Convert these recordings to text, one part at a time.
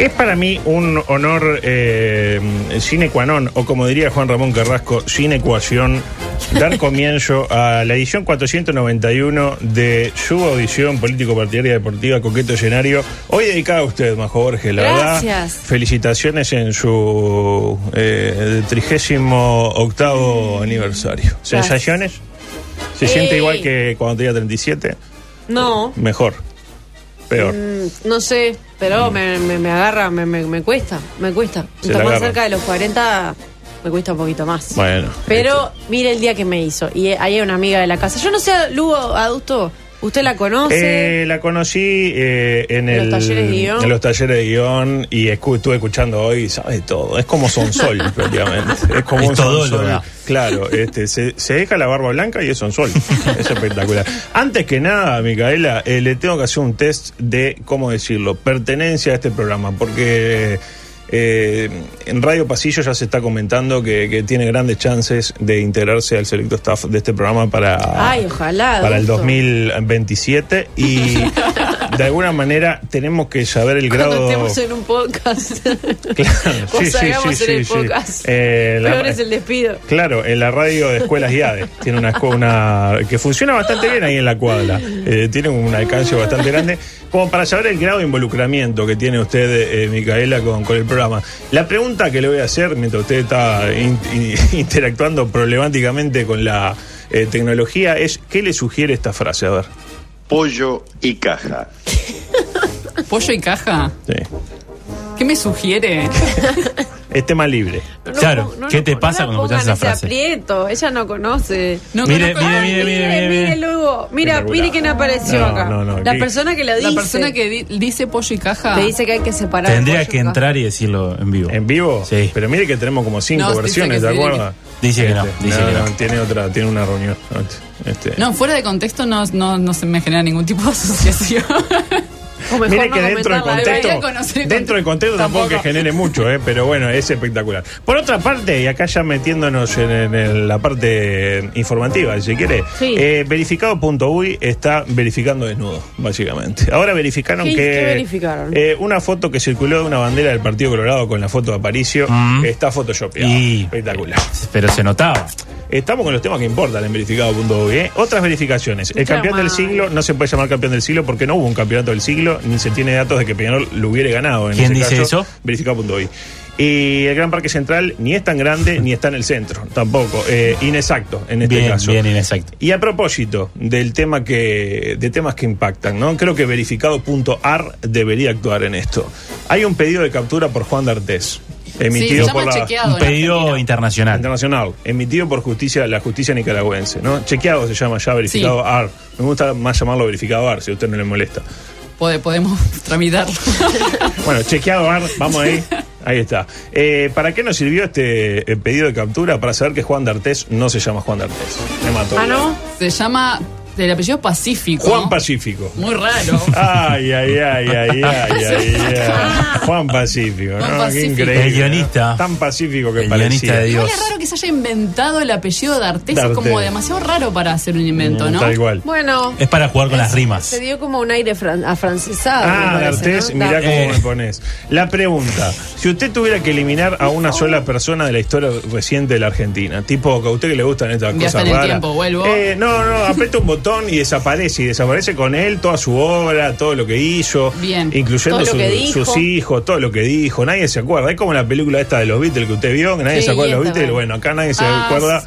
Es para mí un honor eh, sine qua non, o como diría Juan Ramón Carrasco, sin ecuación, dar comienzo a la edición 491 de su audición político-partidaria deportiva Coqueto Escenario. Hoy dedicada a usted, Majo Borges, la Gracias. verdad. Felicitaciones en su eh, trigésimo octavo aniversario. ¿Sensaciones? ¿Se siente Ey. igual que cuando tenía 37? No, Mejor. Peor. mm, no sé, pero me, me, me agarra, me, me, cuesta, me cuesta. Mientras más cerca de los 40, me cuesta un poquito más. Bueno. Pero mire el día que me hizo. Y ahí hay una amiga de la casa. Yo no sé, Lugo Adusto, ¿usted la conoce? Eh, la conocí eh, en, ¿En los el- talleres de guion? en los talleres de guion y escu- estuve escuchando hoy, sabe todo. Es como Sonsol, prácticamente. Es como Es un. Sonsol. Claro, este, se, se deja la barba blanca y es Sonsol. Es espectacular. Antes que nada, Micaela, eh, le tengo que hacer un test de, ¿cómo decirlo?, pertenencia a este programa, porque... eh, en Radio Pasillo ya se está comentando que, que tiene grandes chances de integrarse al selecto staff de este programa para, Ay, ojalá. para el Adulto. 2027 y de alguna manera tenemos que saber el Cuando grado estemos en un podcast. Claro, o salgamos en el sí. podcast. Eh, la- Peor es el despido. Claro, en la radio de Escuelas IADE. Tiene una, escu- una que funciona bastante bien ahí en la cuadra. Eh, tiene un alcance bastante grande. Como para saber el grado de involucramiento que tiene usted, eh, Micaela, con, con el programa. La pregunta que le voy a hacer mientras usted está in- in- interactuando problemáticamente con la eh, tecnología es: ¿qué le sugiere esta frase? A ver. pollo y caja. ¿Pollo y caja? Sí. ¿Qué me sugiere? Es tema libre. No, Claro, no, ¿qué te no pasa la cuando escuchás pongan esa frase? aprieto, ella no conoce. No Mire, conozco- mire, Ay, mire, mire, mire, mire, mire, mire. luego. Mira, mire quién apareció No, acá. no, no, la ¿qué? persona que lo dice. La persona que di- dice pollo y caja. te dice que hay que separar. Tendría pollo que entrar y decirlo en vivo. ¿En vivo? Sí. Pero mire que tenemos como cinco versiones, ¿te acuerdas? Dice que no, Este, dice que no. Tiene otra, tiene una reunión. Este. No, fuera de contexto no, no, no se me genera ningún tipo de asociación. O mejor Mire no que dentro del contexto, conocer dentro del contexto tampoco que genere mucho, eh, pero bueno, es espectacular. Por otra parte, y acá ya metiéndonos en, en- en la parte informativa, si quiere, Sí. eh, verificado.uy está verificando desnudo, básicamente. Ahora verificaron ¿Qué- que qué verificaron? eh, una foto que circuló de una bandera del Partido Colorado con la foto de Aparicio Mm. está photoshopeada. Y- Espectacular. Pero se notaba. Estamos con los temas que importan en verificado.uy. ¿eh? Otras verificaciones. El campeón del siglo no se puede llamar campeón del siglo porque no hubo un campeonato del siglo, ni se tiene datos de que Peñarol lo hubiera ganado. En ¿Quién ese dice caso, eso? Verificado.uy. Y el Gran Parque Central ni es tan grande ni está en el centro, tampoco. Eh, inexacto en este Bien, caso. bien, inexacto. Y a propósito del tema que de temas que impactan, ¿no? Creo que verificado.ar debería actuar en esto. Hay un pedido de captura por Juan D'Artés, emitido por la. Un pedido internacional. internacional, emitido por justicia la justicia nicaragüense, ¿no? Chequeado se llama ya verificado Sí. AR. Me gusta más llamarlo verificado AR, si a usted no le molesta. Pode- podemos tramitarlo. Bueno, chequeado vamos ahí. Ahí está. Eh, ¿Para qué nos sirvió este eh, pedido de captura? Para saber que Juan D'Artés no se llama Juan D'Artés. Me mató. Ah, ¿no? Se llama del apellido Pacífico. Juan Pacífico. Muy raro. Ay, ay, ay, ay, ay, ay, ay. Juan Pacífico, Juan ¿no? Pacífico. Qué increíble. El guionista. Tan pacífico que El parecía. guionista de Dios. es raro que se haya inventado el apellido de Artés. Es como demasiado raro para hacer un invento, Mm, ¿no? Tal igual. Bueno. Es para jugar con las se rimas. dio como un aire fran- afrancesado. Ah, parece, D'Artés, ¿no? mirá cómo me pones. La pregunta, si usted tuviera que eliminar a una sola persona de la historia reciente de la Argentina, tipo que a usted que le gustan estas cosas en el raras. tiempo, vuelvo. Eh, no, no, aprieta un botón y desaparece, y desaparece con él toda su obra, todo lo que hizo, Bien. incluyendo su- que sus hijos, todo lo que dijo, nadie se acuerda. Es como la película esta de los Beatles que usted vio, que nadie Sí, se acuerda de los Beatles. bueno. Bueno, acá nadie se Ah, acuerda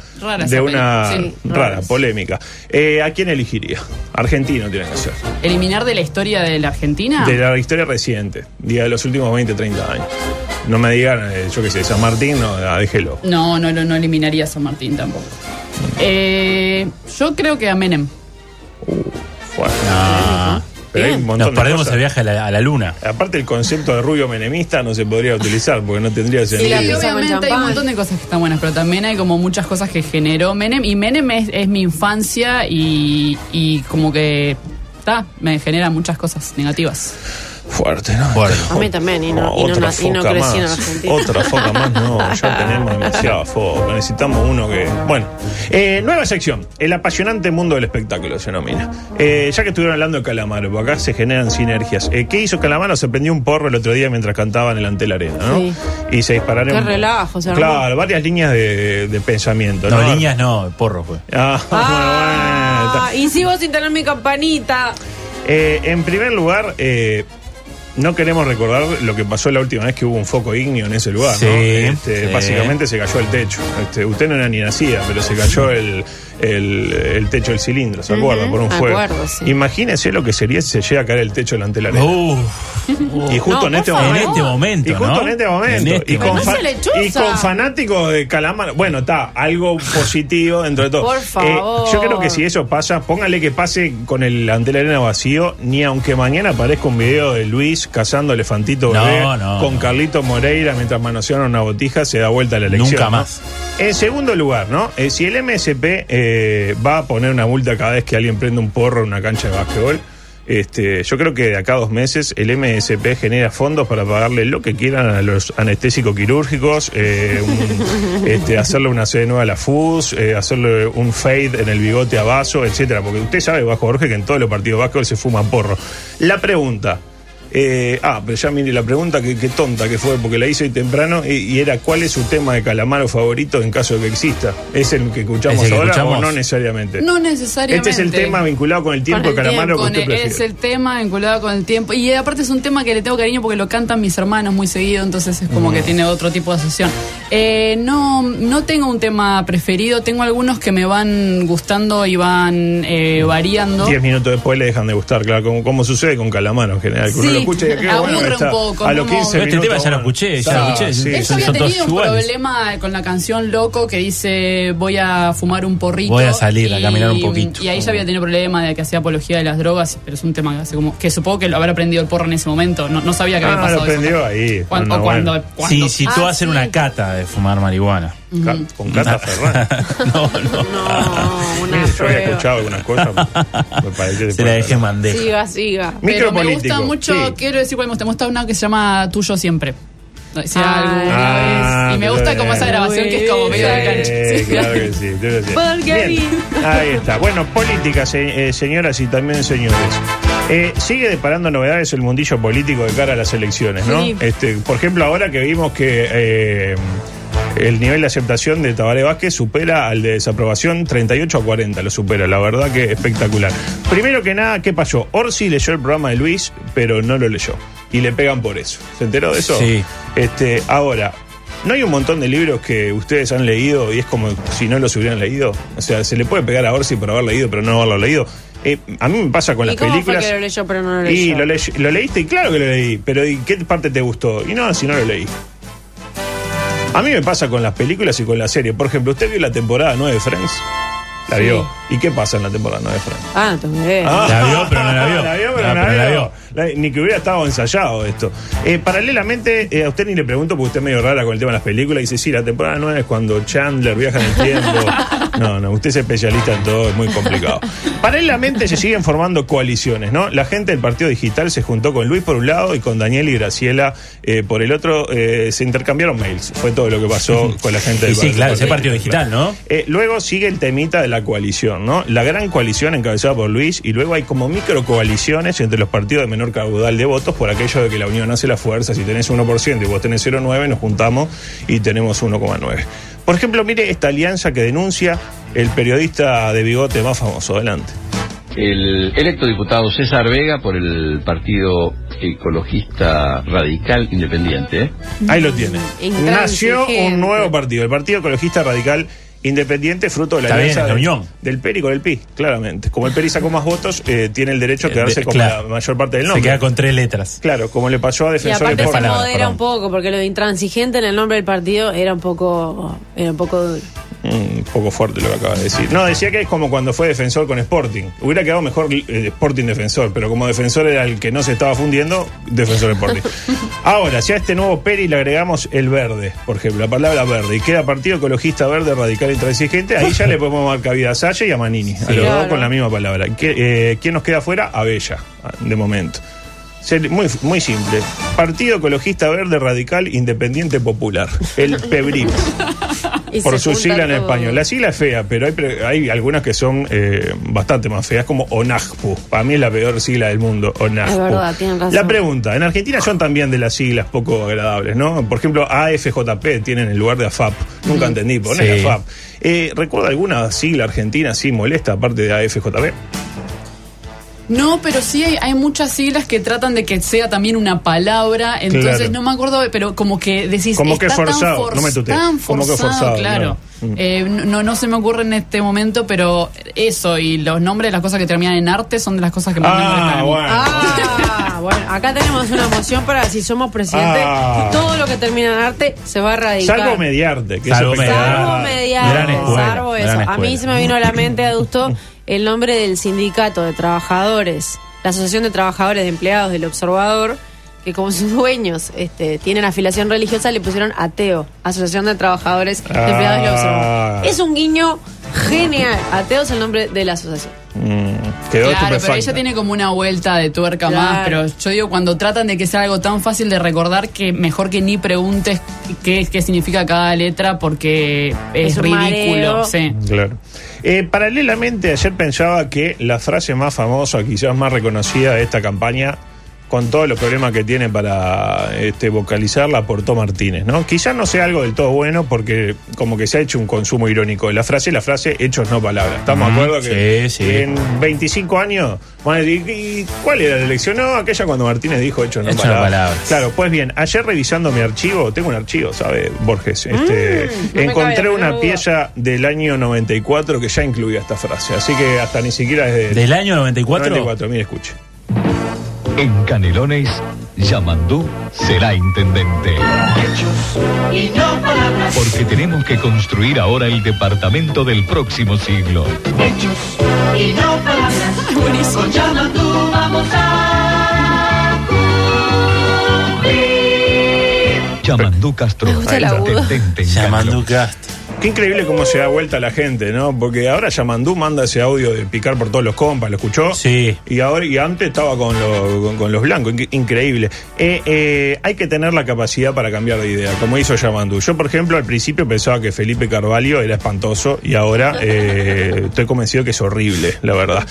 de una. Sí, rara, polémica. Eh, ¿A quién elegiría? Argentino tiene que ser. Eliminar de la historia de la Argentina. De la historia reciente, de los últimos 20, 30 años. No me digan, eh, yo qué sé, San Martín, no, ah, déjelo. No, no, no, no eliminaría a San Martín tampoco. Eh, yo creo que a Menem. Bueno. No. Pero hay un montón Nos de perdemos cosas. el viaje a la, a la luna. Aparte el concepto de rubio menemista no se podría utilizar porque no tendría la sentido. Con obviamente hay un montón de cosas que están buenas, pero también hay como muchas cosas que generó Menem. Y Menem es, es mi infancia y, y como que está, me genera muchas cosas negativas. Fuerte, ¿no? Fuerte. A mí también, y no, y no, otra nací- y no crecí en más. Argentina. Otra foca más, no, ya tenemos demasiada foca. Necesitamos uno que. Bueno, eh, nueva sección. El apasionante mundo del espectáculo se denomina. Eh, ya que estuvieron hablando de Calamaro, porque acá se generan sinergias. Eh, ¿Qué hizo Calamaro? Se prendió un porro el otro día mientras cantaban en el Antel Arena, ¿no? Sí. Y se dispararon. Qué relajo, se armó. Claro, varias líneas de, de pensamiento. No, No, líneas no, porro fue. Ah, Ah, bueno, bueno. y sigo sin tener mi campanita. Eh, en primer lugar, eh, no queremos recordar lo que pasó la última vez que hubo un foco ígneo en ese lugar, Sí, ¿no? Este, sí. Básicamente se cayó el techo. Este, usted no era ni nacida, pero se cayó el, el- el techo del cilindro, ¿se acuerda? Por un fuego. acuerdo, sí. Imagínese lo que sería si se llega a caer el techo delante de la arena. Uf, y justo No, en este por en momento. este momento, Y justo ¿no? en este momento. En este y, con momento. y con fanáticos de Calamaro. Bueno, está, algo positivo dentro de todo. Por Eh, favor. yo creo que si eso pasa, póngale que pase con el ante la arena vacío, ni aunque mañana aparezca un video de Luis cazando elefantito No, bebé no, con no. Carlito Moreira mientras manosearon una botija, se da vuelta la elección. Nunca más. En segundo lugar, ¿no? Eh, si el MSP eh, va a poner una multa cada vez que alguien prende un porro en una cancha de básquetbol, este, yo creo que de acá a dos meses el MSP genera fondos para pagarle lo que quieran a los anestésicos quirúrgicos, eh, un- este, hacerle una sede nueva a la FUS, eh, hacerle un fade en el bigote a Vaso, etcétera. Porque usted sabe, bajo Jorge, que en todos los partidos de básquetbol se fuma porro. La pregunta. Eh, ah, pero ya mire la pregunta, que, que tonta que fue, porque la hice hoy temprano, y, y era ¿cuál es su tema de calamaro favorito en caso de que exista? ¿Es el que escuchamos ¿Es el que ahora escuchamos? o no necesariamente? No necesariamente. Este es el tema vinculado con el tiempo de el calamaro que Con usted el- prefiere. es el tema vinculado con el tiempo. Y aparte es un tema que le tengo cariño porque lo cantan mis hermanos muy seguido, entonces es como que Mm. tiene otro tipo de asociación. Eh, no, no tengo un tema preferido, tengo algunos que me van gustando y van eh, variando. Diez minutos después le dejan de gustar, claro, como, como sucede con Calamaro en general. Que uno Sí, lo escucha y aburre bueno que un está. poco, A los como- 15 Pero este minutos, tema ya lo escuché, ya lo escuché. sí. Son- había tenido un iguales. problema con la canción Loco que dice voy a fumar un porrito. Voy a salir a caminar un poquito. Y ahí ya había tenido problema de que hacía apología de las drogas, pero es un tema que hace como que supongo que lo habrá aprendido el porro en ese momento. No, no sabía que había Ah, pasado lo eso. aprendió ahí. Cuan- No, o cuando, bueno. cuando- Sí, citó Ah, a hacer sí. una cata de fumar marihuana. Ca- con Cata Ferrán. no, no. No, una yo había escuchado algunas cosas. Me pareció Se la dejé mandé. Siga, siga. Pero me gusta mucho, sí. quiero decir cuál me gusta, una que se llama Tuyo Siempre. Decía Ah, alguna Ah, vez. Y me gusta como esa grabación que es como medio de cancha. Sí. claro que sí, debe ser. Porque Bien, ahí está. Bueno, política, se- eh, señoras y también señores. Eh, sigue deparando novedades el mundillo político de cara a las elecciones, ¿no? Sí. Este, por ejemplo, ahora que vimos que eh, el nivel de aceptación de Tabaré Vázquez supera al de desaprobación 38 a 40, lo supera, la verdad que espectacular. Primero que nada, ¿qué pasó? Orsi leyó el programa de Luis, pero no lo leyó. Y le pegan por eso. ¿Se enteró de eso? Sí. Este, ahora, ¿no hay un montón de libros que ustedes han leído y es como si no los hubieran leído? O sea, se le puede pegar a Orsi por haber leído, pero no haberlo leído. Eh, a mí me pasa con ¿Y las cómo películas. fue que lo leyó pero no lo y leyó? lo, ley- lo leíste y claro que lo leí, pero ¿y qué parte te gustó? Y no, si no lo leí. A mí me pasa con las películas y con la serie. Por ejemplo, ¿usted vio la temporada 9 de Friends? La Sí. vio. ¿Y qué pasa en la temporada 9 de Friends? Ah, idea. Ah, La vio, pero no la vio. La vio, pero Ah, no pero la la vio. ni que hubiera estado ensayado esto. Eh, paralelamente, eh, a usted ni le pregunto porque usted es medio rara con el tema de las películas. Dice, sí, la temporada 9 es cuando Chandler viaja en el tiempo. No, no, usted es especialista en todo, es muy complicado. Paralelamente se siguen formando coaliciones, ¿no? La gente del Partido Digital se juntó con Luis por un lado y con Daniel y Graciela eh, por el otro. eh, se intercambiaron mails. Fue todo lo que pasó con la gente del Y sí, claro, ese Partido partido digital, ¿no? eh, luego sigue el temita de la coalición, ¿no? La gran coalición encabezada por Luis y luego hay como micro coaliciones entre los partidos de menor caudal de votos por aquello de que la unión hace la fuerza. Si tenés 1% y vos tenés 0,9, nos juntamos y tenemos 1,9. Por ejemplo, mire esta alianza que denuncia el periodista de bigote más famoso. Adelante. El electo diputado César Vega por el Partido Ecologista Radical Independiente. ¿eh? Ahí lo tiene. Nació un nuevo partido, el Partido Ecologista Radical Independiente, fruto de la Está bien, alianza la de- unión. del PERI con el PI, claramente. Como el PERI sacó más votos, eh, tiene el derecho a quedarse de- con claro. la mayor parte del Se nombre. queda con tres letras. Claro, como le pasó a Y Defensor aparte del se modera perdón. un poco, porque lo de intransigente en el nombre del partido era un poco, era un poco duro. Un poco fuerte lo que acaba de decir. No, decía que es como cuando fue defensor con Sporting. Hubiera quedado mejor eh, Sporting defensor, pero como defensor era el que no se estaba fundiendo, defensor Sporting. Ahora, si a este nuevo Peri le agregamos el verde, por ejemplo, la palabra verde, y queda Partido Ecologista Verde Radical Intransigente, ahí ya le podemos dar cabida a Salle y a Manini, a los dos con la misma palabra. ¿Qué, eh, ¿Quién nos queda afuera? A Bella, de momento. Muy, muy simple. Partido Ecologista Verde Radical Independiente Popular. El PEBRIP por su sigla en todo. español. La sigla es fea, pero hay, hay algunas que son eh, bastante más feas, como ONAJPU. Para mí es la peor sigla del mundo, ONAJPU. Es verdad, tienen razón. La pregunta, en Argentina son también de las siglas poco agradables, ¿no? Por ejemplo, AFJP tienen en lugar de AFAP. Nunca entendí, poner Sí. AFAP. Eh, ¿Recuerda alguna sigla argentina así molesta, aparte de AFJP? No, pero sí hay, hay muchas siglas que tratan de que sea también una palabra, entonces Claro. no me acuerdo, pero como que decís, Como que está forzado, tan, no me tan como que forzado, forzado, claro. Mm. Eh, no, no se me ocurre en este momento, pero eso y los nombres de las cosas que terminan en arte son de las cosas que más me Ah, mí. bueno. Ah, bueno, acá tenemos una moción para si somos presidente, Ah. todo lo que termina en arte se va a erradicar. Salvo mediarte, que Salvo pecado. Salvo escuela, salvo eso. gran A mí se me vino a la mente, adusto, el nombre del sindicato de trabajadores, la Asociación de Trabajadores de Empleados del Observador, que como sus dueños este, tienen afiliación religiosa, le pusieron ateo, Asociación de Trabajadores de Empleados del Ah. Observador. Es un guiño genial. Ateo es el nombre de la asociación. Mm, quedó Claro, pero ella tiene como una vuelta de tuerca Claro. más, pero yo digo, cuando tratan de que sea algo tan fácil de recordar que mejor que ni preguntes qué, qué significa cada letra porque es, ridículo. Sí. Claro. Eh, paralelamente, ayer pensaba que la frase más famosa, quizás más reconocida de esta campaña, con todos los problemas que tiene para este, vocalizar, la aportó Martínez, ¿no? Quizás no sea algo del todo bueno porque como que se ha hecho un consumo irónico de la frase, la frase hechos no palabras. ¿Estamos de acuerdo? Que sí, sí. en 25 años, ¿y cuál era la elección? No, aquella cuando Martínez dijo hechos no Hechos no palabras. palabras. Claro, pues bien, ayer revisando mi archivo, tengo un archivo, ¿sabe, Borges? Este, Mm, no cabe encontré una duda. pieza del año 94 que ya incluía esta frase. Así que hasta ni siquiera es de Del año 94. 94. Mire, escuche. En Canelones, Yamandú será intendente. Porque tenemos que construir ahora el departamento del próximo siglo. Yamandú Castro, Me gusta el agudo. intendente en Yamandú Canelones. Castro. Qué increíble cómo se da vuelta la gente, ¿no? Porque ahora Yamandú manda ese audio de picar por todos los compas, ¿lo escuchó? Sí. Y ahora y antes estaba con, lo- con, con los blancos, increíble. Eh, eh, hay que tener la capacidad para cambiar de idea, como hizo Yamandú. Yo, por ejemplo, al principio pensaba que Felipe Carvalho era espantoso y ahora eh, estoy convencido que es horrible, la verdad.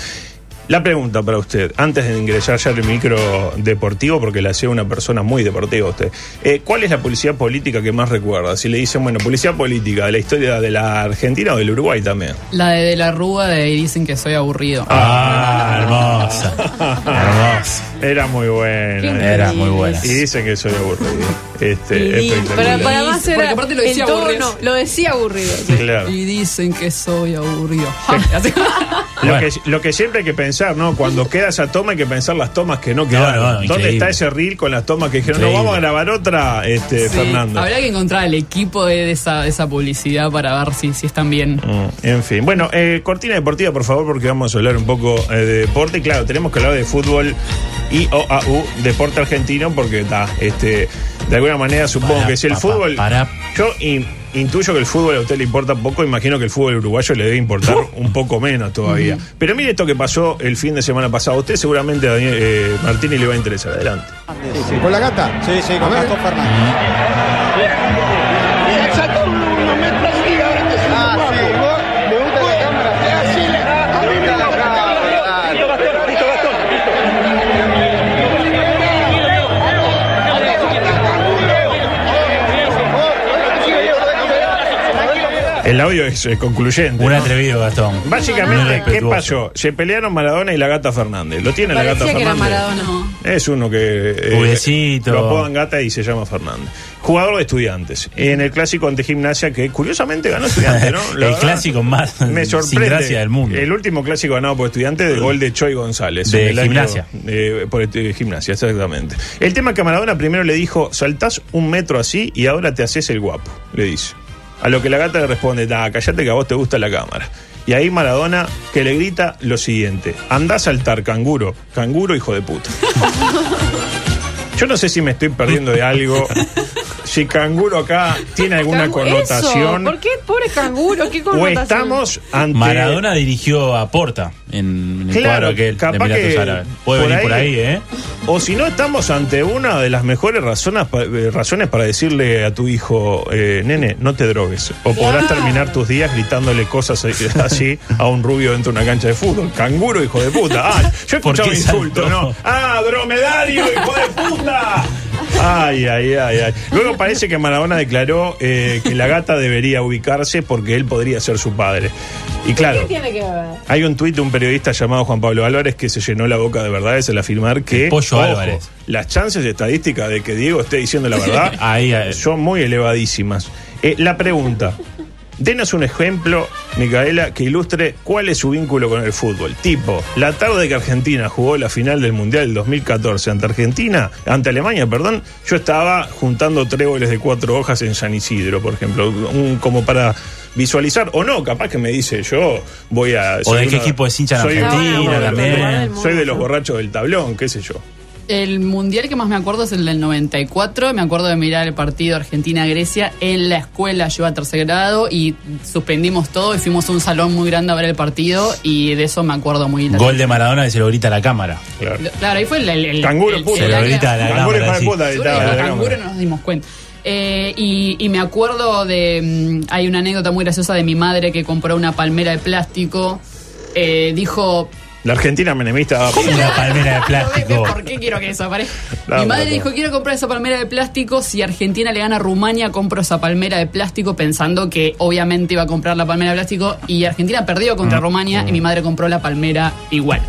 La pregunta para usted, antes de ingresar ya al micro deportivo, porque la hace una persona muy deportiva usted, eh, ¿cuál es la publicidad política que más recuerda? Si le dicen, bueno, publicidad política de la historia de la Argentina o del Uruguay también. La de, de la Rúa de dicen que soy aburrido. Ah, hermosa. hermosa. Era muy buena. Era muy buena. Y dicen que soy aburrido. Este, Y- espectacular. para, para más Porque era aparte lo decía aburrido. lo decía aburrido. sí. Claro. Y dicen que soy aburrido. Lo, Bueno. que, lo que siempre hay que pensar, ¿no? Cuando queda esa toma hay que pensar las tomas que no quedaron. no, ¿Dónde increíble. está ese reel con las tomas que dijeron, no, vamos a grabar otra, este, Sí, Fernando? Habría que encontrar el equipo de, esa, de esa publicidad para ver si, si están bien. Mm, En fin, bueno, eh, cortina deportiva, por favor, porque vamos a hablar un poco eh, de deporte. Claro, tenemos que hablar de fútbol y OAU, deporte argentino, porque está, este, de alguna manera supongo Para, que si el pa, pa, fútbol. para. Yo in- intuyo que el fútbol a usted le importa poco, imagino que el fútbol uruguayo le debe importar un poco menos todavía. Pero mire esto que pasó el fin de semana pasado. A usted seguramente, Daniel eh, Martínez, le va a interesar. Adelante. ¿Con la gata? Sí, sí, con Gastón Fernández. El audio es, concluyente. Un ¿no? atrevido, Gastón. Básicamente, ¿qué pasó? Se pelearon Maradona y la gata Fernández. ¿Lo tiene la gata que era Fernández? Maradona. Es uno que eh, lo apodan gata y se llama Fernández. Jugador de estudiantes. En el clásico ante gimnasia que curiosamente ganó estudiante, ¿no? El verdad, clásico más me sin sorprende. gracia del mundo. El último clásico ganado por estudiante de gol de Choi González. De el año- Gimnasia. eh, por eh, gimnasia, exactamente. El tema es que Maradona primero le dijo, saltás un metro así y ahora te haces el guapo, le dice. A lo que la gata le responde, ah, callate que a vos te gusta la cámara. Y ahí Maradona que le grita lo siguiente, andá a saltar, canguro, canguro hijo de puta. Yo no sé si me estoy perdiendo de algo. Si canguro acá tiene alguna Cangu- connotación. Eso, ¿Por qué pobre canguro? ¿Qué O connotación? estamos ante. Maradona dirigió a Porta en, en el Claro, cuadro aquel de capaz Emiratos que Árabes. Puede por venir por ahí- ¿eh? O si no, estamos ante una de las mejores razones, eh, razones para decirle a tu hijo, eh, nene, no te drogues. O podrás terminar tus días gritándole cosas eh, así a un rubio dentro de una cancha de fútbol. Canguro, hijo de puta. Ah, yo he ¿Por escuchado saltó? ¿no? Ah, dromedario, hijo de puta. Ay, ay, ay, ay. Luego parece que Maradona declaró eh, que la gata debería ubicarse porque él podría ser su padre. Y claro. ¿Qué tiene que ver? Hay un tuit de un periodista llamado Juan Pablo Álvarez que se llenó la boca de verdades al afirmar que El pollo ojo, Álvarez. las chances estadísticas de que Diego esté diciendo la verdad Ahí, ahí. son muy elevadísimas. Eh, la pregunta, denos un ejemplo, Micaela, que ilustre cuál es su vínculo con el fútbol. Tipo, la tarde que Argentina jugó la final del Mundial del 2014 ante Argentina, ante Alemania, perdón, yo estaba juntando tréboles de cuatro hojas en San Isidro, por ejemplo, un- como para visualizar, o no, capaz que me dice yo voy a... O de qué equipo es hincha en soy Argentina también. Soy de los borrachos del tablón, qué sé yo. El mundial que más me acuerdo es el del 94. Me acuerdo de mirar el partido Argentina-Grecia en la escuela. Yo a tercer grado y suspendimos todo y fuimos a un salón muy grande a ver el partido y de eso me acuerdo muy Gol de Maradona que se lo grita a la cámara. Claro. Claro, ahí fue el. el, el- Canguro, el- puta. Se lo grita a la Canguro, cámara. de sí. puta, la canguro no nos dimos cuenta. Eh, y, y me acuerdo de. mm, hay una anécdota muy graciosa de mi madre que compró una palmera de plástico. Eh, dijo. La Argentina menemista... Una palmera de plástico. ¿Por qué quiero que desaparezca? No, mi madre dijo: Quiero comprar esa palmera de plástico. Si Argentina le gana a Rumania, compro esa palmera de plástico, pensando que obviamente iba a comprar la palmera de plástico. Y Argentina perdió contra Mm. Rumania y mi madre compró la palmera igual.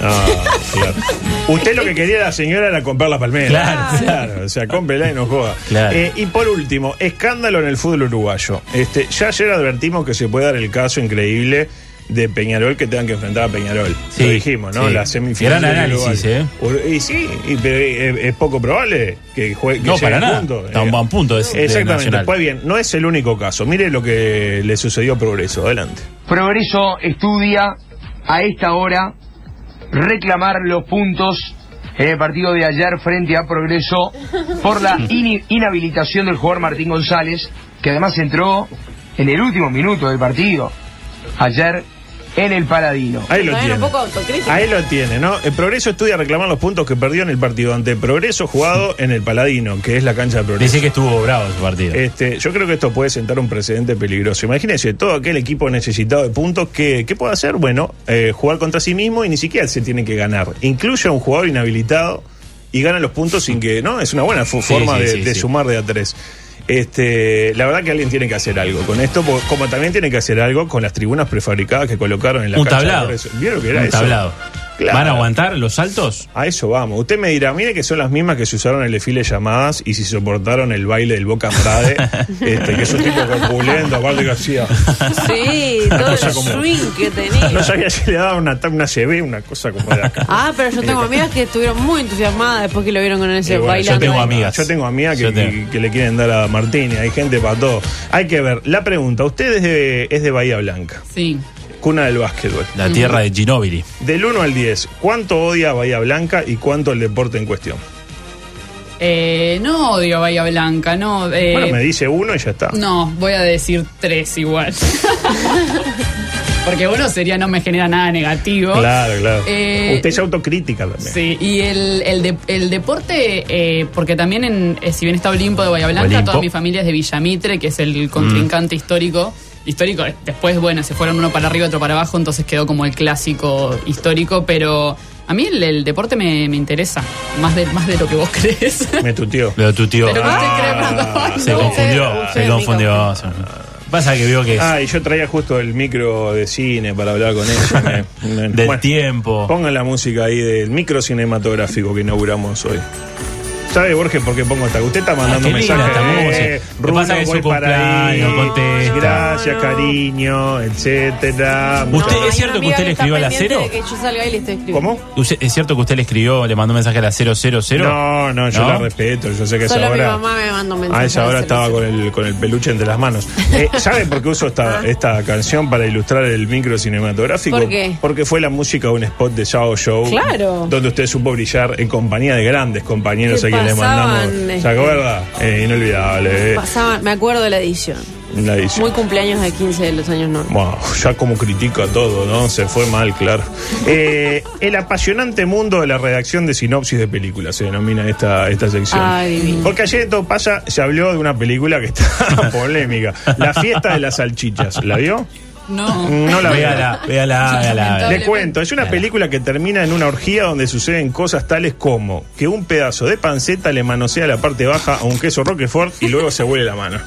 Ah, claro. Usted lo que quería la señora era comprar la palmera. Claro. Claro, o sea, cómprela y no joda. Claro. Eh, y por último, escándalo en el fútbol uruguayo. Este, ya ayer advertimos que se puede dar el caso increíble de Peñarol que tengan que enfrentar a Peñarol. Sí, lo dijimos, ¿no? sí. La semifinal. Gran análisis. ¿eh? Y sí, y- pero es, es poco probable que juegue. que No, para a nada. punto. Está un buen punto de- Exactamente. Pues bien, no es el único caso. Mire lo que le sucedió a Progreso. Adelante. Progreso estudia a esta hora reclamar los puntos en el partido de ayer frente a Progreso por la inhabilitación del jugador Martín González, que además entró en el último minuto del partido ayer en el Paladino. Ahí lo tiene. un poco autocrítica. Ahí lo tiene, ¿no? El Progreso estudia reclamar los puntos que perdió en el partido ante Progreso jugado en el Paladino, que es la cancha de Progreso. Dice que estuvo bravo su partido. Este, yo creo que esto puede sentar un precedente peligroso. Imagínense, todo aquel equipo necesitado de puntos, ¿qué, qué puede hacer? Bueno, eh, jugar contra sí mismo y ni siquiera se tiene que ganar. Incluye a un jugador inhabilitado y gana los puntos sin que, ¿no? Es una buena Sí, forma sí, de, sí, de sí. sumar de a tres. Este, la verdad que alguien tiene que hacer algo con esto, como también tiene que hacer algo con las tribunas prefabricadas que colocaron en la Un cancha tablado. ¿Vieron que era Un eso? tablado. Claro. ¿Van a aguantar los saltos? A eso vamos. Usted me dirá, mire que son las mismas que se usaron en el desfile de llamadas y si soportaron el baile del Boca Andrade, este, que es un tipo corpulento, aparte que hacía. Sí, Una todo el swing que tenía. No sabía si le daba una, una CB, una cosa como de acá. Ah, pero yo tengo amigas que estuvieron muy entusiasmadas después que lo vieron con ese Y bueno, bailando. yo tengo ahí. amigas. Yo tengo amigas que, Yo tengo. que- que le quieren dar a Martín, y hay gente para todo. Hay que ver. La pregunta, usted es de, es de Bahía Blanca, Sí. Cuna del básquetbol. La tierra de Ginóbili. Del 1 al 10, ¿cuánto odia a Bahía Blanca y cuánto el deporte en cuestión? Eh, no odio Bahía Blanca, no. eh, bueno, me dice uno y ya está. No, voy a decir tres igual. Porque uno sería no me genera nada negativo. Claro, claro. Eh, Usted es autocrítica también. Sí, y el, el, de- el deporte, eh, porque también, en, eh, si bien está Olimpo de Bahía Blanca, Olimpo. toda mi familia es de Villamitre, que es el contrincante histórico. Histórico, después, bueno, se fueron uno para arriba, otro para abajo, entonces quedó como el clásico histórico, pero a mí el, el deporte me, me interesa, más de, más de lo que vos crees. Me tuteó. Pero tu tío Pero Ah, usted cree, perdón, se no. confundió. usted, Se confundió. Pasa que veo que es Ah, y yo traía justo el micro de cine para hablar con ella. Me- me- del bueno, tiempo. Pongan la música ahí del micro cinematográfico que inauguramos hoy. ¿Sabe, Borges, por qué pongo esta? Usted está mandando Ah, mensajes. Eh, pasa voy su para ahí. contesta. Gracias, cariño, etcétera. ¿Usted- Muchas- ¿Es cierto que usted le escribió a la cero? De que yo salga y le estoy escribiendo. ¿Cómo? Usted- ¿Es cierto que usted le escribió, le mandó un mensaje a la 000? No, no, yo ¿No? la respeto. Yo sé que a esa Solo mi hora. mamá me manda un mensaje. A esa hora estaba con el, con el peluche entre las manos. Eh, ¿Sabe por qué uso esta, Ah. esta canción para ilustrar el micro cinematográfico? ¿Por qué? Porque fue la música de un spot de Yao Show. Claro. Donde usted supo brillar en compañía de grandes compañeros Que mandamos. ¿Se este, acuerda? Eh, inolvidable. eh, Pasaban, me acuerdo de la edición. la edición. Muy cumpleaños de 15 de los años 90. Wow, ya como critica todo, ¿no? Se fue mal, claro. Eh, el apasionante mundo de la redacción de sinopsis de películas se denomina esta, esta sección. Ay. Porque ayer todo pasa, se habló de una película que está polémica. La fiesta de las salchichas. ¿La vio? No. No la veo. Véala, véala, véala. Le cuento, es una película que termina en una orgía donde suceden cosas tales como que un pedazo de panceta le manosea la parte baja a un queso Roquefort y luego se huele la mano.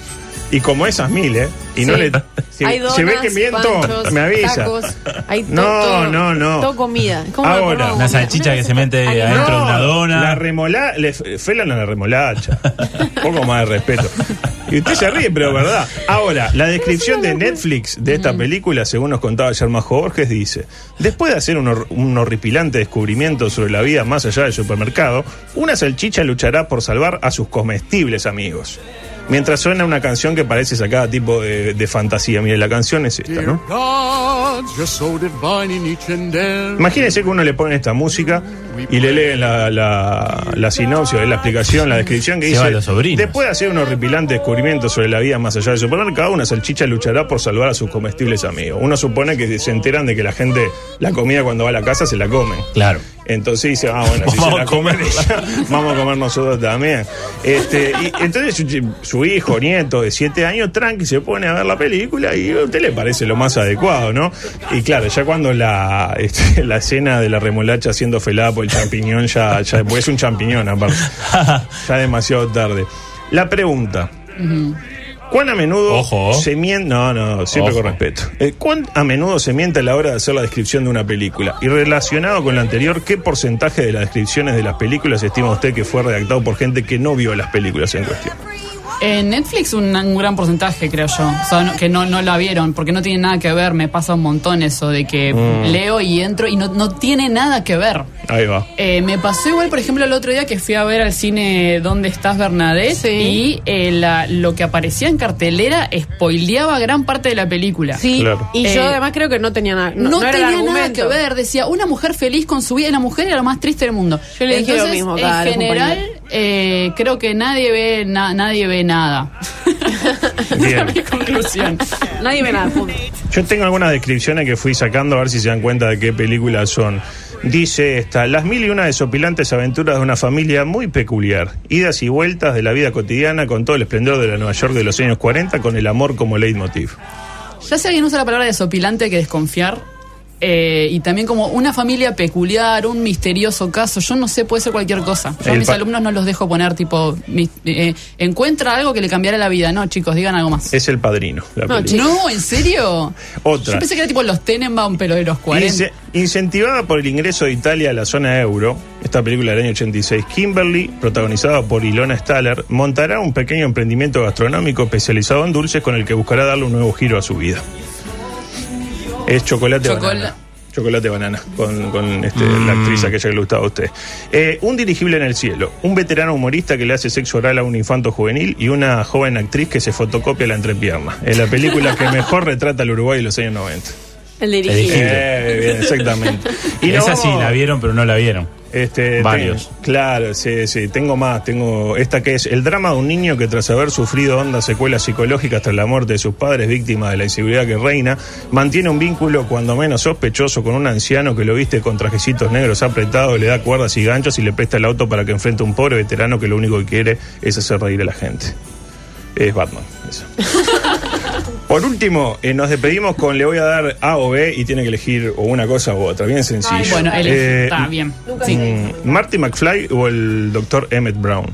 Y como esas mil, ¿eh? Y no Sí. le. Si, hay si ve que miento, panchos, me avisa. tacos, hay to- No, todo- no, no. Todo comida. Es como Ahora, Una salchicha que se mete adentro de una dona. La remola, le felan a la remolacha. Un poco más de respeto. Y usted se ríe, pero verdad. Ahora, la descripción de Netflix de esta película, según nos contaba Yermajo Borges, dice: Después de hacer un, hor- un horripilante descubrimiento sobre la vida más allá del supermercado, una salchicha luchará por salvar a sus comestibles amigos. Mientras suena una canción que parece sacada tipo de, de fantasía. Mire, la canción es esta, ¿no? Imagínense que uno le pone esta música y le leen la, la, la sinopsis, la explicación, la descripción que Se dice: los. Después de hacer un horripilante descubrimiento sobre la vida más allá del supermercado, una salchicha luchará por salvar a sus comestibles amigos. Uno supone que se enteran de que la gente, la comida cuando va a la casa se la come. Claro. Entonces dice, ah, bueno, si se Vamos la a comen comerla. ella, vamos a comer nosotros también. Este, y entonces su, su hijo, nieto de siete años, tranqui, se pone a ver la película y a usted le parece lo más adecuado, ¿no? Y claro, ya cuando la, este, la escena de la remolacha siendo felada por el champiñón, ya, ya pues es un champiñón aparte. Ya demasiado tarde. La pregunta. ¿Cuán a menudo Ojo. se miente? No, no, siempre Ojo. con respeto. Eh, ¿Cuán a menudo se miente a la hora de hacer la descripción de una película? Y relacionado con lo anterior, ¿qué porcentaje de las descripciones de las películas estima usted que fue redactado por gente que no vio las películas en cuestión? En Netflix un, un gran porcentaje, creo yo. O sea, no- que no, no la vieron, porque no tiene nada que ver. Me pasa un montón eso de que Mm. leo y entro y no, no tiene nada que ver. Ahí va. Eh, me pasó igual, por ejemplo, el otro día que fui a ver al cine ¿Dónde estás, Bernadette? Sí. Y eh, la- lo que aparecía en cartelera spoileaba gran parte de la película. Sí, Claro. y yo Eh, además creo que no tenía nada. No, No, era el tenía nada que ver, decía una mujer feliz con su vida y la mujer era lo más triste del mundo. Yo le dije lo Entonces, mismo acá a en general. Eh, creo que nadie ve, na- nadie ve nada. Bien. Mi conclusión. Nadie ve nada, punto. Yo tengo algunas descripciones que fui sacando a ver si se dan cuenta de qué películas son. Dice esta, las mil y una desopilantes aventuras de una familia muy peculiar, idas y vueltas de la vida cotidiana con todo el esplendor de la Nueva York de los años 40 con el amor como leitmotiv. Ya si alguien usa la palabra desopilante hay que desconfiar. Eh, y también como una familia peculiar, un misterioso caso, yo no sé, puede ser cualquier cosa. Yo a mis alumnos no los dejo poner tipo, eh, encuentra algo que le cambiará la vida. No, chicos, digan algo más. Es el padrino, la No. No, ¿en serio? Otra. Yo pensé que era tipo los Tenenbaum, pero de los 40. Ince- incentivada por el ingreso de Italia a la zona euro, esta película del año 86, Kimberly, protagonizada por Ilona Staller, montará un pequeño emprendimiento gastronómico especializado en dulces con el que buscará darle un nuevo giro a su vida. Es chocolate Chocola- banana. Chocolate banana, con, con, este, la actriz aquella que le gustaba a usted. Eh, un dirigible en el cielo, un veterano humorista que le hace sexo oral a un infanto juvenil y una joven actriz que se fotocopia la entrepierna. Es la película que mejor retrata al Uruguay de los años 90. El dirigido. dirigido. Eh, bien, exactamente. Y Esa sí la vieron, pero no la vieron. Este, Varios. ten- claro, sí, sí. Tengo más. Tengo esta que es el drama de un niño que tras haber sufrido hondas secuelas psicológicas tras la muerte de sus padres, víctima de la inseguridad que reina, mantiene un vínculo cuando menos sospechoso con un anciano que lo viste con trajecitos negros apretados, le da cuerdas y ganchos y le presta el auto para que enfrente a un pobre veterano que lo único que quiere es hacer reír a la gente. Es Batman. eso. Por último, eh, nos despedimos con le voy a dar A o B y tiene que elegir o una cosa u otra. Bien sencillo. Ay, bueno, él Eh, está bien. Nunca Sí. Mm, ¿Marty McFly o el doctor Emmett Brown?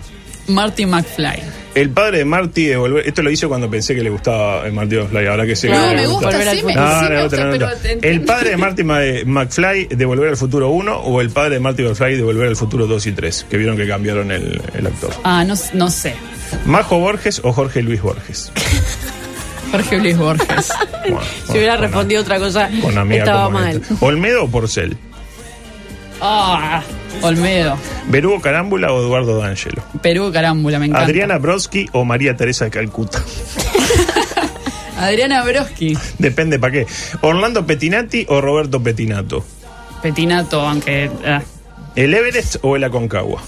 Marty McFly. El padre de Marty de volver. Esto lo hice cuando pensé que le gustaba el Marty McFly. Ahora que sé que No, le me gusta, Volver al sí, me. No, sí no, me no, gusta, no, pero no. El padre de Marty Ma- McFly de Volver al Futuro 1 o el padre de Marty McFly de Volver al Futuro 2 y 3, que vieron que cambiaron el, el actor. Ah, no, no sé. ¿Majo Borges o Jorge Luis Borges? Jorge Luis Borges. Bueno, Si hubiera respondido otra cosa, estaba mal. esta. ¿Olmedo o Porcel? Ah, Olmedo. ¿Berugo Carámbula o Eduardo D'Angelo? Perú, carámbula, me encanta. ¿Adriana Brodsky o María Teresa de Calcuta? Adriana Broski. Depende para qué. ¿Orlando Pettinati o Roberto Pettinato? Petinato, aunque. ah, ¿El Everest o el Aconcagua?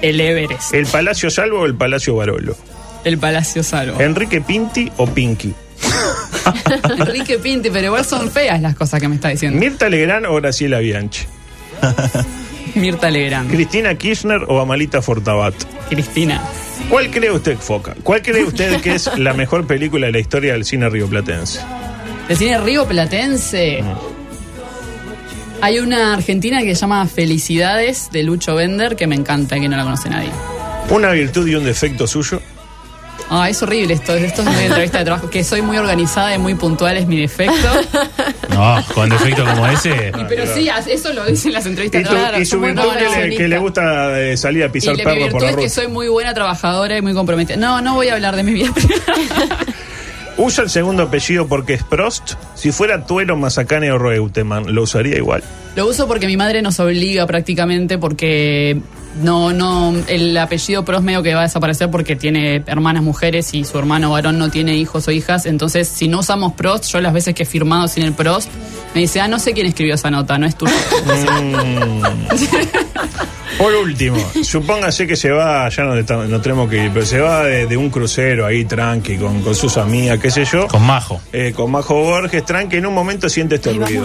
el Everest. ¿El Palacio Salvo o el Palacio Barolo? El Palacio Salvo. ¿Enrique Pinti o Pinky? Enrique Pinti, pero igual son feas las cosas que me está diciendo. ¿Mirta Legrand o Graciela Bianchi? Mirta Legrand. ¿Cristina Kirchner o Amalita Fortabat? Cristina. ¿Cuál cree usted, Foca? ¿Cuál cree usted que es la mejor película de la historia del cine rioplatense? ¿De cine Río Platense? Hay una argentina que se llama Felicidades de Lucho Bender que me encanta, que no la conoce nadie. ¿Una virtud y un defecto suyo? Ah, es horrible esto. Esto es una entrevista de trabajo. Que soy muy organizada y muy puntual es mi defecto. No, con defecto como ese. Y, pero sí, eso lo dicen las entrevistas ¿Y, tu- trabajo. y su virtud que que le gusta eh, salir a pisar perros por la es que soy muy buena trabajadora y muy comprometida. No, no voy a hablar de mi vida. ¿Usa el segundo apellido porque es Prost? Si fuera Tuero, Mazacane o Reutemann, ¿lo usaría igual? Lo uso porque mi madre nos obliga prácticamente porque no, no, el apellido Prost medio que va a desaparecer porque tiene hermanas mujeres y su hermano varón no tiene hijos o hijas. Entonces, si no usamos Prost, yo las veces que he firmado sin el Prost, me dice, ah, no sé quién escribió esa nota, no es tuyo. Por último, supóngase que se va, ya no, no tenemos que ir, pero se va de, de un crucero ahí tranqui, con, con sus amigas, qué sé yo. Con Majo. eh, con Majo Borges, tranqui, en un momento siente este ruido.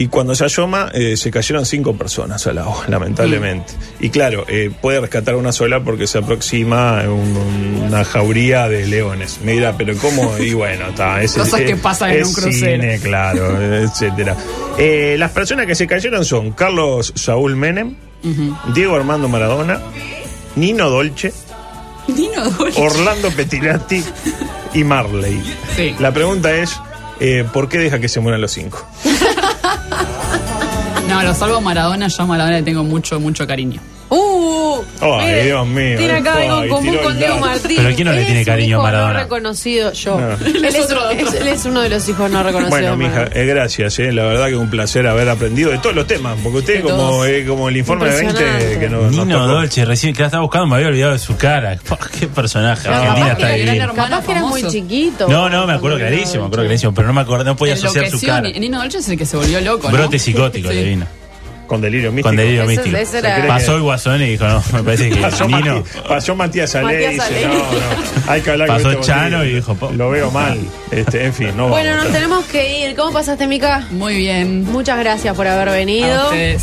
Y cuando se asoma, eh, se cayeron cinco personas al agua, lamentablemente. Y claro, eh, puede rescatar una sola porque se aproxima un- una jauría de leones. Me dirá, pero ¿cómo? Y bueno, está. Es, Cosas es- que pasan en un crucero. cine, claro, etcétera. Eh, las personas que se cayeron son Carlos Saúl Menem, Diego Armando Maradona, Nino Dolce, Nino Dolce. Orlando Pettinati y Marley. Sí. La pregunta es, eh, ¿por qué deja que se mueran los cinco? No, lo salvo Maradona, yo a Maradona le tengo mucho, mucho cariño. ¡Uh! Ay, Mire, Dios mío, Tiene acá algo en común con Diego. Martín. Pero ¿quién no le tiene cariño a Maradona? No reconocido, yo. No. Él, Es es, otro, es- otro. él es uno de los hijos no reconocidos. Bueno, mija, eh, gracias, eh, la verdad que es un placer haber aprendido de todos los temas, porque usted como, eh, como el informe de 20 Impresionante. que no, nos Nino tocó. Dolce, recién que la estaba buscando, me había olvidado de su cara. Qué personaje. Pero Argentina capaz está divino. Capaz que era muy chiquito. No, no, me acuerdo clarísimo, me acuerdo clarísimo, pero no me acuerdo, no podía asociar su cara. Ni- Nino Dolce es el que se volvió loco. Brote psicótico Sí. Con delirio místico. Con delirio Ese- místico. ese era- Pasó el guasón y dijo, no, me parece que Pasó, Nino. Mati- pasó Matías Ale, Matías dice, Ale. no, no, hay que hablar Pasó con este Chano y dijo, po- Lo veo mal. Este, en fin, no Bueno, vamos. nos tenemos que ir. ¿Cómo pasaste, Mica? Muy bien. Muchas gracias por haber A venido. ustedes.